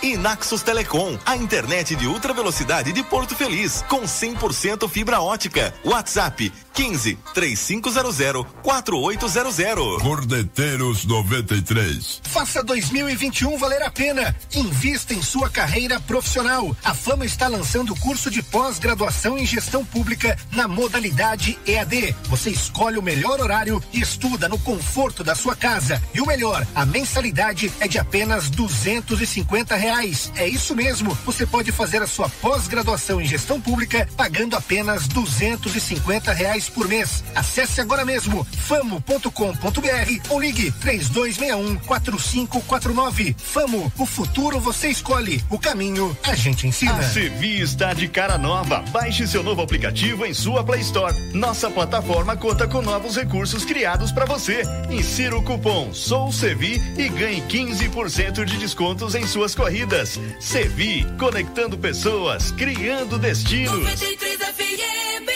E Naxos Telecom. A internet de ultra velocidade de Porto Feliz. Com 100% fibra ótica. WhatsApp 15 3500 4800. Cordeteiros 93. Faça 2021 valer a pena. Invista em sua carreira profissional. A Fama está lançando o curso de pós-graduação em gestão pública na modalidade EAD. Você escolhe o melhor horário e estuda no conforto da sua casa. E o melhor, a mensalidade é de apenas duzentos e cinquenta reais. É isso mesmo. Você pode fazer a sua pós-graduação em gestão pública pagando apenas duzentos e cinquenta reais por mês. Acesse agora mesmo famo.com.br ou ligue três dois um quatro cinco quatro nove. Famo, o futuro você escolhe, o caminho a gente ensina. A Sevi está de cara nova. Baixe seu novo aplicativo em sua Play Store. Nossa plataforma conta com novos recursos criados para você. Insira o cupom Sou Sevi e ganhe 15% de descontos em suas corridas. Sevi, conectando pessoas, criando destinos. 93 FM.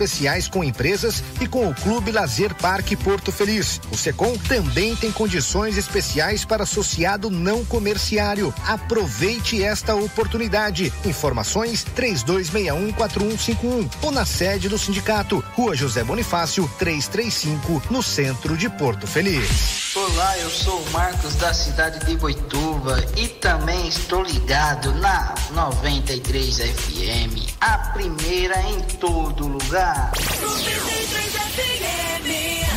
especiais com empresas e com o Clube Lazer Parque Porto Feliz. O Secom também tem condições especiais para associado não comerciário. Aproveite esta oportunidade. Informações 32614151 ou na sede do sindicato, Rua José Bonifácio, 335, no centro de Porto Feliz. Olá, eu sou o Marcos da cidade de Boituva e também estou ligado na 93 FM, a primeira em todo lugar. 93 FM.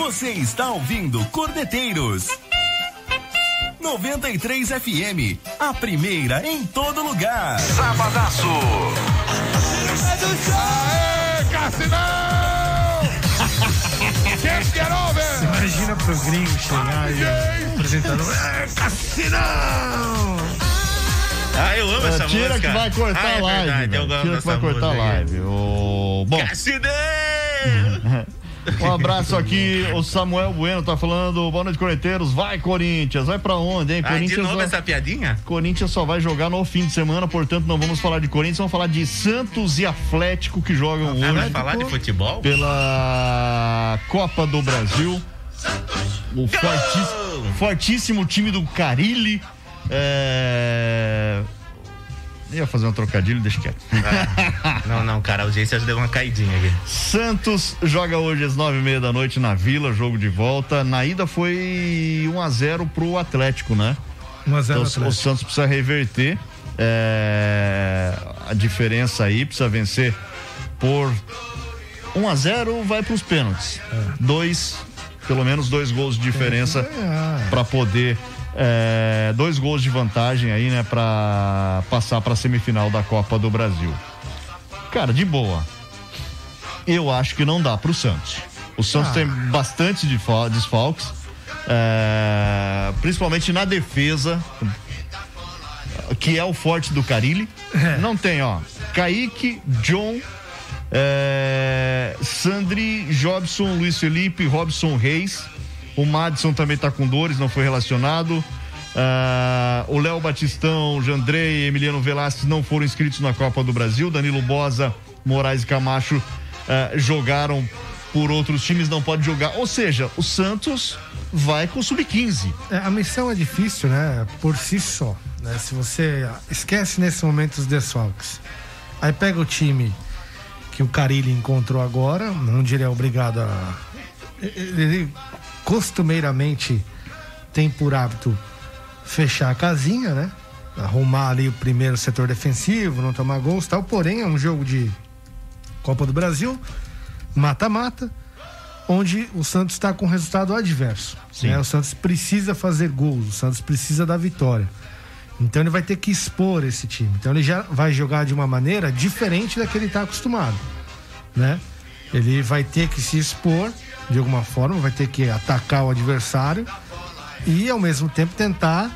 Você está ouvindo Cordeteiros. 93 FM, a primeira em todo lugar. Sabadaço. Aê, Cassinão! Can't get over! Imagina pro gringo chegar e o apresentador. É, Cassinão! Ah, eu amo essa Tira música. que vai cortar ah, é a live. Verdade, Tira que vai cortar a live. Ô, Bom, Cassidão! um abraço aqui. O Samuel Bueno tá falando. Boa noite, Corinteiros. Vai, Corinthians. Vai pra onde, hein? Ah, de Corinthians novo vai- essa piadinha? Corinthians só vai jogar no fim de semana, portanto não vamos falar de Corinthians, vamos falar de Santos e Atlético que jogam Ah, hoje vai falar de futebol? pela Copa do Brasil. O fortíssimo, fortíssimo time do Carilli. É... Ia fazer um trocadilho, deixa quieto. Não, não, cara, a audiência já deu uma caidinha aqui. Santos joga hoje às nove e meia da noite na Vila, jogo de volta. Na ida foi 1 a 0 pro Atlético, né? 1 a 0 Então, o Atlético. Santos precisa reverter é, a diferença aí, precisa vencer por 1 a 0 vai para os pênaltis. Dois, pelo menos dois gols de diferença para poder é, dois gols de vantagem aí, né, para passar para a semifinal da Copa do Brasil. Cara, de boa. Eu acho que não dá pro Santos. O Santos Ah. tem bastante desfal- desfalques, é, principalmente na defesa, que é o forte do Carilli. Não tem, ó. Kaique, John, é, Sandri, Jobson, Luiz Felipe, Robson Reis. O Madison também tá com dores, não foi relacionado. Ah, o Léo Batistão, Jandrei, Emiliano Velasquez não foram inscritos na Copa do Brasil. Danilo Bosa, Moraes e Camacho ah, jogaram por outros times, não pode jogar. Ou seja, o Santos vai com o sub-15. É, a missão é difícil, né? Por si só. né? Se você esquece nesse momento os desfalques, aí pega o time que o Carilli encontrou agora, onde ele é obrigado a. Ele costumeiramente tem por hábito fechar a casinha, né? Arrumar ali o primeiro setor defensivo, não tomar gols e tal. Porém, é um jogo de Copa do Brasil, mata-mata, onde o Santos está com resultado adverso. né? O Santos precisa fazer gols, o Santos precisa da vitória. Então ele vai ter que expor esse time. Então ele já vai jogar de uma maneira diferente da que ele está acostumado, né? Ele vai ter que se expor de alguma forma, vai ter que atacar o adversário e ao mesmo tempo tentar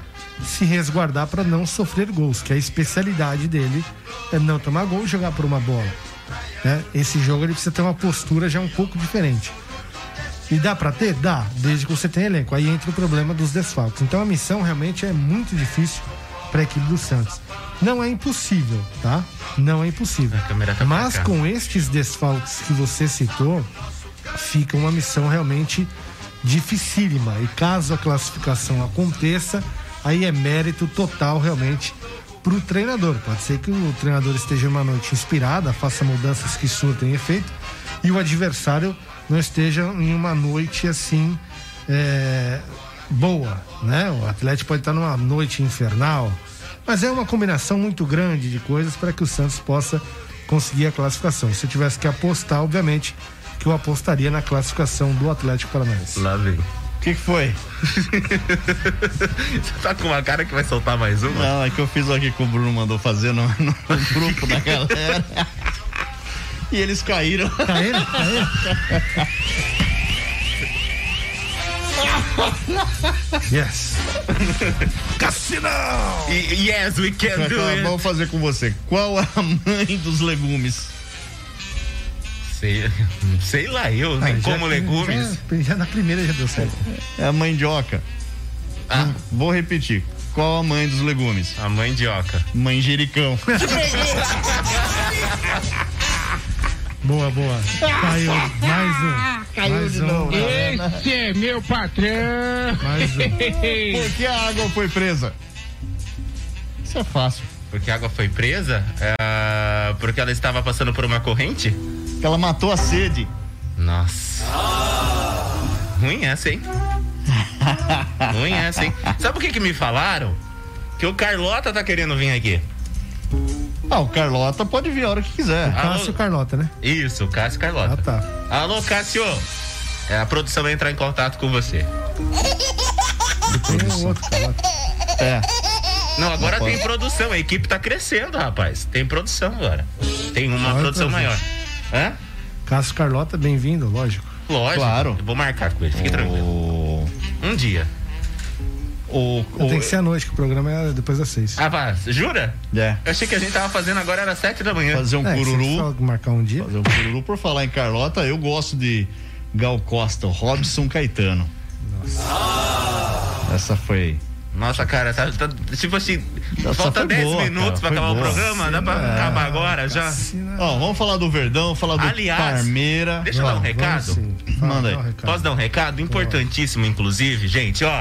se resguardar para não sofrer gols, que a especialidade dele é não tomar gol e jogar por uma bola. né? Esse jogo ele precisa ter uma postura já um pouco diferente. E dá pra ter? Dá, desde que você tenha elenco. Aí entra o problema dos desfalques. Então a missão realmente é muito difícil para a equipe do Santos. Não é impossível, tá? Não é impossível. tá Mas com estes desfalques que você citou, fica uma missão realmente dificílima. E caso a classificação aconteça, aí é mérito total realmente pro treinador. Pode ser que o treinador esteja uma noite inspirada, faça mudanças que surtem efeito, e o adversário não esteja em uma noite assim é, boa, né? O Atlético pode estar numa noite infernal, mas é uma combinação muito grande de coisas para que o Santos possa conseguir a classificação. Se eu tivesse que apostar, obviamente, que eu apostaria na classificação do Atlético Paranaense. Lá vem. O que, que foi? Você tá com uma cara que vai soltar mais uma? Não, é que eu fiz aqui que o Bruno mandou fazer no, no grupo da galera. E eles caíram. Caíram? Caíram? Yes. Cassinão! E- Yes, we can do it. Vamos fazer com você. Qual a mãe dos legumes? Sei, sei lá, eu nem Ah, já- como legumes. Já, já na primeira já deu certo. É a mandioca. Ah. Vou repetir. Qual a mãe dos legumes? A mandioca. Manjericão. Boa, boa. Caiu. Mais um. Caiu mais de um. novo. Esse é meu patrão. Mais um. Por que a água foi presa? Isso é fácil. Porque a água foi presa? É, porque ela estava passando por uma corrente? Que ela matou a sede. Nossa. Ruim essa, hein? Ruim essa, hein? Sabe o que que me falaram? Que o Carlota tá querendo vir aqui. Ah, o Carlota pode vir a hora que quiser. Cássio Carlota, né? Isso, o Cássio Carlota. Ah, tá. Alô, Cássio. É, a produção vai entrar em contato com você. Tem um outro Carlota. É. Não, agora Não tem produção. A equipe tá crescendo, rapaz. Tem produção agora. Tem uma Olha produção maior. Hã? Cássio Carlota, bem-vindo, lógico. Lógico. Claro. Eu vou marcar com ele, fique tranquilo. O... Um dia. O, Tem que ser à noite, que o programa é depois das seis. Ah, pá, jura? É. Eu achei que a gente tava fazendo agora, era sete da manhã. Fazer um É, cururu. marcar um dia. Fazer um cururu por falar em Carlota, eu gosto de Gal Costa, Robson Caetano. Nossa. Essa foi. Nossa, cara, tá, tá- tipo assim, Essa falta foi 10 boa, minutos pra cara, foi acabar o boa. programa. Dá pra É. acabar agora já? Ó, vamos falar do Verdão, falar do Aliás, Parmeira. Deixa eu dar um recado. Manda aí. um. Posso dar um recado? Importantíssimo, inclusive, gente, ó.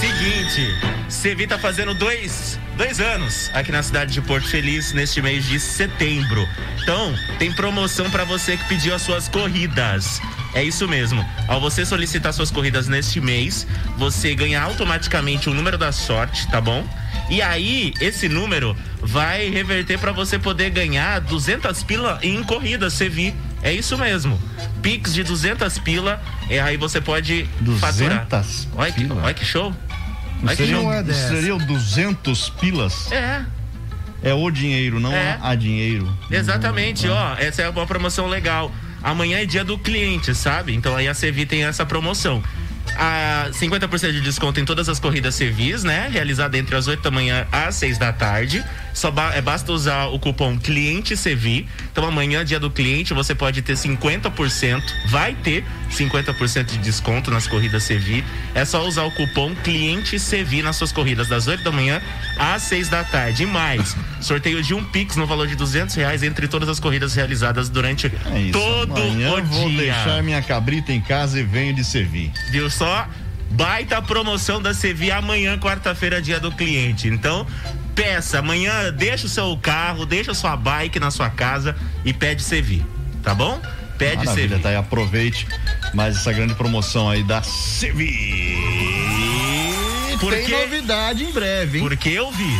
Seguinte, Sevi tá fazendo dois, dois anos aqui na cidade de Porto Feliz neste mês de setembro. Então, tem promoção pra você que pediu as suas corridas. É isso mesmo. Ao você solicitar suas corridas neste mês, você ganha automaticamente o número da sorte, tá bom? E aí, esse número vai reverter pra você poder ganhar 200 pila em corridas, Sevi. É isso mesmo. Pix de 200 pila, e aí você pode faturar. 200 Olha que, olha que show. Olha que Seriam, show. é seriam 200 pilas? É, É o dinheiro, não É. a dinheiro. exatamente, ó. Essa é uma promoção legal. Amanhã é dia do cliente, sabe? Então aí a Sevi tem essa promoção. A 50% de desconto em todas as corridas Sevis, né? Realizada entre as 8 da manhã às 6 da tarde. Só ba- é, basta usar o cupom cliente Sevi. Então amanhã, dia do cliente, você pode ter 50%, vai ter 50% de desconto nas corridas Sevi. É só usar o cupom cliente Sevi nas suas corridas das 8 da manhã às 6 da tarde. E mais, sorteio de um Pix no valor de 200 reais entre todas as corridas realizadas durante É isso. todo o vou dia. deixar minha cabrita em casa e venho de servir. Viu só? Baita promoção da Sevi amanhã, quarta-feira, dia do cliente. Então, peça. Amanhã, deixa o seu carro, deixa a sua bike na sua casa e pede Sevi. Tá bom? Pede Maravilha, Sevi. tá aí, aproveite mais essa grande promoção aí da Sevi. Por Tem novidade em breve, hein? Porque eu vi.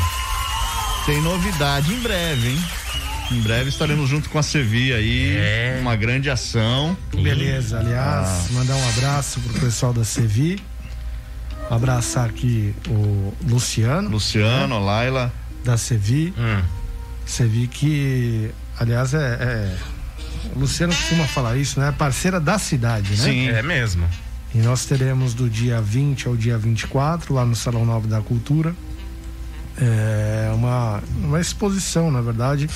Tem novidade em breve, hein? Em breve estaremos junto com a Sevi aí, É. uma grande ação. Beleza, aliás, Ah. mandar um abraço pro pessoal da Sevi. Abraçar aqui o Luciano, Luciano, Laila. da Sevi. Hum. Sevi que, aliás, é, é- O Luciano costuma falar isso, né? Parceira da cidade, né? Sim. É mesmo. E nós teremos do dia 20 ao dia 24, lá no Salão Nobre da Cultura, é uma, uma exposição, na verdade,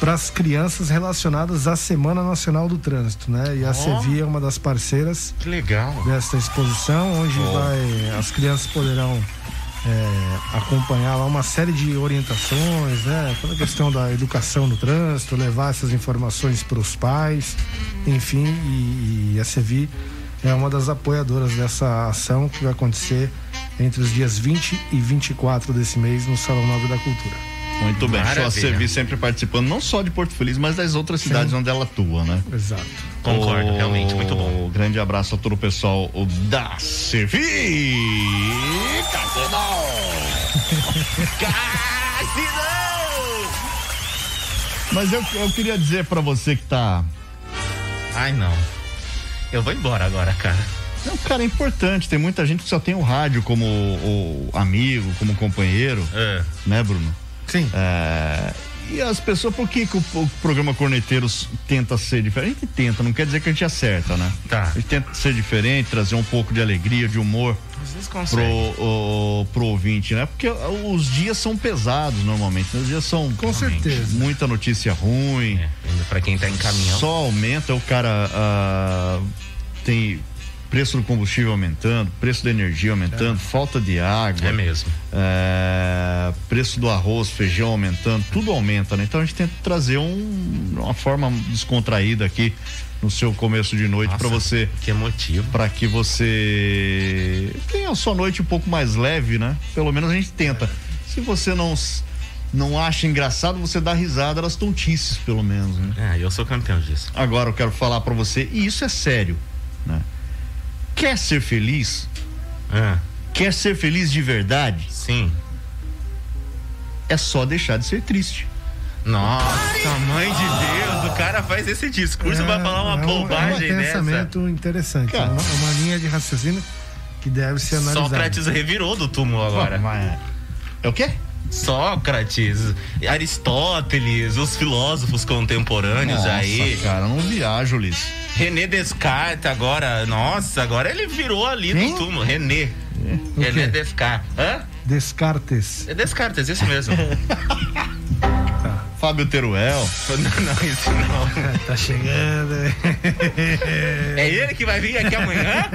para as crianças relacionadas à Semana Nacional do Trânsito, né? E a. Sevi é uma das parceiras Que legal. desta exposição, onde vai as crianças poderão é, acompanhar lá uma série de orientações, né? Toda a questão da educação no trânsito, levar essas informações para os pais, enfim, e, e a Sevi é uma das apoiadoras dessa ação que vai acontecer entre os dias 20 e 24 desse mês no Salão Nobre da Cultura. Muito bem. Só a Maravilha. Sevi sempre participando, não só de Porto Feliz, mas das outras cidades onde ela atua, né? Exato. Concordo, O- realmente, muito bom. Grande abraço a todo o pessoal da Sevi. Mas eu, eu queria dizer pra você que tá. Ai, não. Eu vou embora agora, cara. Não, cara, é importante. Tem muita gente que só tem o rádio como o amigo, como companheiro, É. né, Bruno? Sim. É, E as pessoas, por que, que o, o programa Corneteiros tenta ser diferente? A gente tenta, não quer dizer que a gente acerta, né? Tá. A gente tenta ser diferente, trazer um pouco de alegria, de humor pro, o, pro ouvinte, né? Porque os dias são pesados normalmente. né? Os dias são. Com certeza. Muita notícia ruim. Ainda pra quem tá em caminhão. Só aumenta, o cara ah, tem preço do combustível aumentando, preço da energia aumentando, falta de água. É mesmo. é, preço do arroz, feijão aumentando, tudo aumenta, né? Então a gente tenta trazer um- uma forma descontraída aqui no seu começo de noite para você. Que emotivo. Para que você tenha a sua noite um pouco mais leve, né? Pelo menos a gente tenta. Se você não não acha engraçado, você dá risada das tontices, pelo menos, né? É, eu sou campeão disso. Agora eu quero falar pra você, e isso é sério, né? Quer ser feliz? Quer ser feliz de verdade? Sim. É só deixar de ser triste. Nossa, mãe de Deus, o cara faz esse discurso pra falar uma é um- bobagem é um dessa. pensamento interessante. É uma, é uma linha de raciocínio que deve ser analisada. Sócrates revirou do túmulo agora. É o quê? Sócrates, Aristóteles, os filósofos contemporâneos Nossa, aí. cara, não viajo, Ulisses. René Descartes agora, nossa, agora ele virou ali Quem? no túmulo. René. O René quê? Descartes. Hã? Descartes. É Descartes, isso mesmo. Fábio Teruel. Não, não, isso não. Tá chegando. É ele que vai vir aqui amanhã?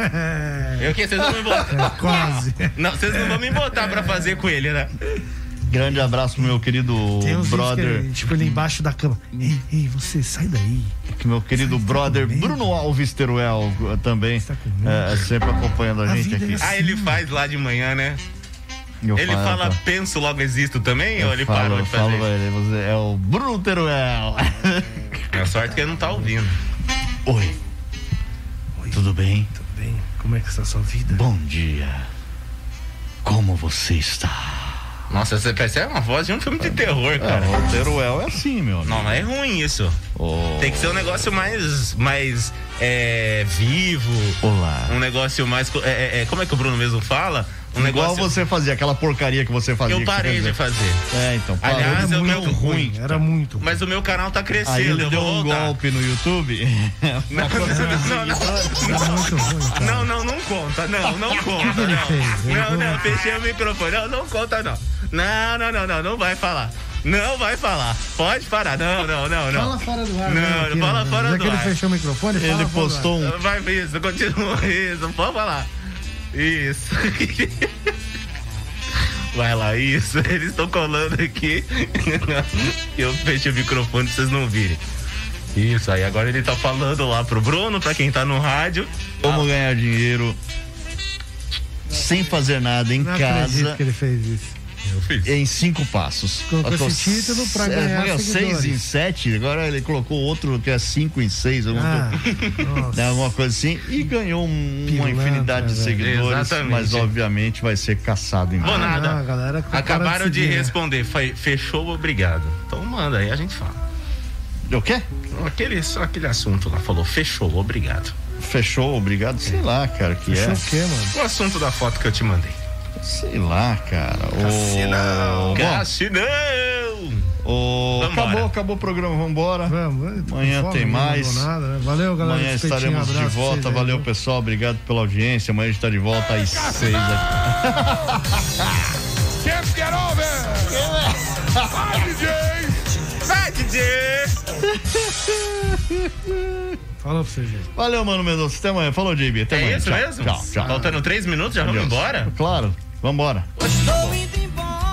Eu que vocês vão me botar. Quase. Não, vocês não vão me botar pra fazer com ele, né? Grande abraço pro meu querido Tem uns vídeos que brother, ele, tipo, ele embaixo da cama. Ei, ei, você, sai daí. que meu querido brother Bruno Alves Teruel eh, também, é, é sempre acompanhando a, A gente aqui. é Ah, ele faz lá de manhã, né? Eu ele falo, fala, tá. penso, logo existo também? Eu ou ele falo, parou eu de falo fazer? pra ele, você é o Bruno Teruel. É sorte que ele não tá ouvindo. Oi. Tudo bem? Tudo bem? Como é que está a sua vida? Bom dia. Como você está? Nossa, você percebe uma voz de um filme de terror, cara. É, o Teruel é assim, meu. Não, mas é ruim isso. Tem que ser um negócio mais, mais é, vivo. Olá. Um negócio mais. é, é, é, como é que o Bruno mesmo fala? Um Igual você fazia, aquela porcaria que você fazia. Eu parei de fazer. É, então. parou. Aliás, é meu muito ruim. Era muito. Mas o meu canal tá crescendo. Aí ele eu deu um golpe no YouTube. Não, não, não, Era conta, não, não conta, não. Não, não, foi- fechei o microfone, não, não conta, não. Não, não, não, não, não vai falar. Não vai falar. Pode parar. Não, não, não, não. Fala fora do ar. Não, né, fala fora Já do que ele ar. fechou o microfone, Ele postou um. Vai isso, continua isso, pode falar. Isso. Vai lá, isso. Eles estão colando aqui. Eu fechei o microfone pra vocês não virem. Isso, aí agora ele tá falando lá pro Bruno, pra quem tá no rádio. Como ganhar dinheiro sem fazer nada em Não casa que ele fez isso. Eu fiz. em cinco passos. Colocou Eu tô esse título pra se- ganhar é, seis seguidores. em sete, agora ele colocou outro que é cinco em seis, alguma, Ah, né, alguma coisa assim, e ganhou um- uma Pilantra, infinidade de seguidores, Exatamente. mas obviamente vai ser caçado em breve. nada. não, a galera Acabaram de seguir, né? responder. Foi- Fechou, obrigado. Então manda aí, a gente fala. O quê? Aquele, só aquele assunto lá falou, fechou, obrigado. Fechou, obrigado, sei lá, cara, que Fechou é. o quê, mano? O assunto da foto que eu te mandei. Sei lá, cara. Cassinão! Bom, Cassinão! Vambora. acabou, acabou o programa, vambora. Vamos, Amanhã fome, tem não mais. Nada, né? Valeu, galera. Amanhã estaremos de volta. vocês aí, Valeu, viu? pessoal. Obrigado pela audiência. Amanhã a gente está de volta às seis aqui. Can't get over! Vai, DJ! Vai, DJ! Falou pra você, gente. Valeu, mano Mendonça. Até amanhã. Falou, JB. Até É amanhã. isso tchau, mesmo? Tchau, tchau. Faltando três minutos, já vamos Adeus. embora? Claro. Vambora.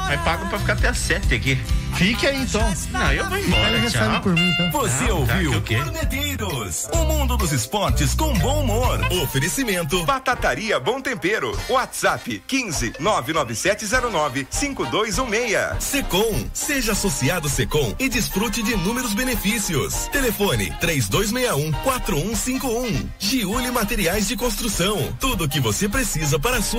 Mas pago pra ficar até às sete aqui. Fique aí, então. Não, eu vou embora, Ele recebe tchau. por mim, tá? Você Não, ouviu tá, que o quê? Corneteiros, o mundo dos esportes com bom humor. Oferecimento Batataria Bom Tempero. WhatsApp 15 99709 5216. Secom, seja associado Secom e desfrute de inúmeros benefícios. Telefone 3261 4151. Giuli Materiais de Construção. Tudo o que você precisa para a sua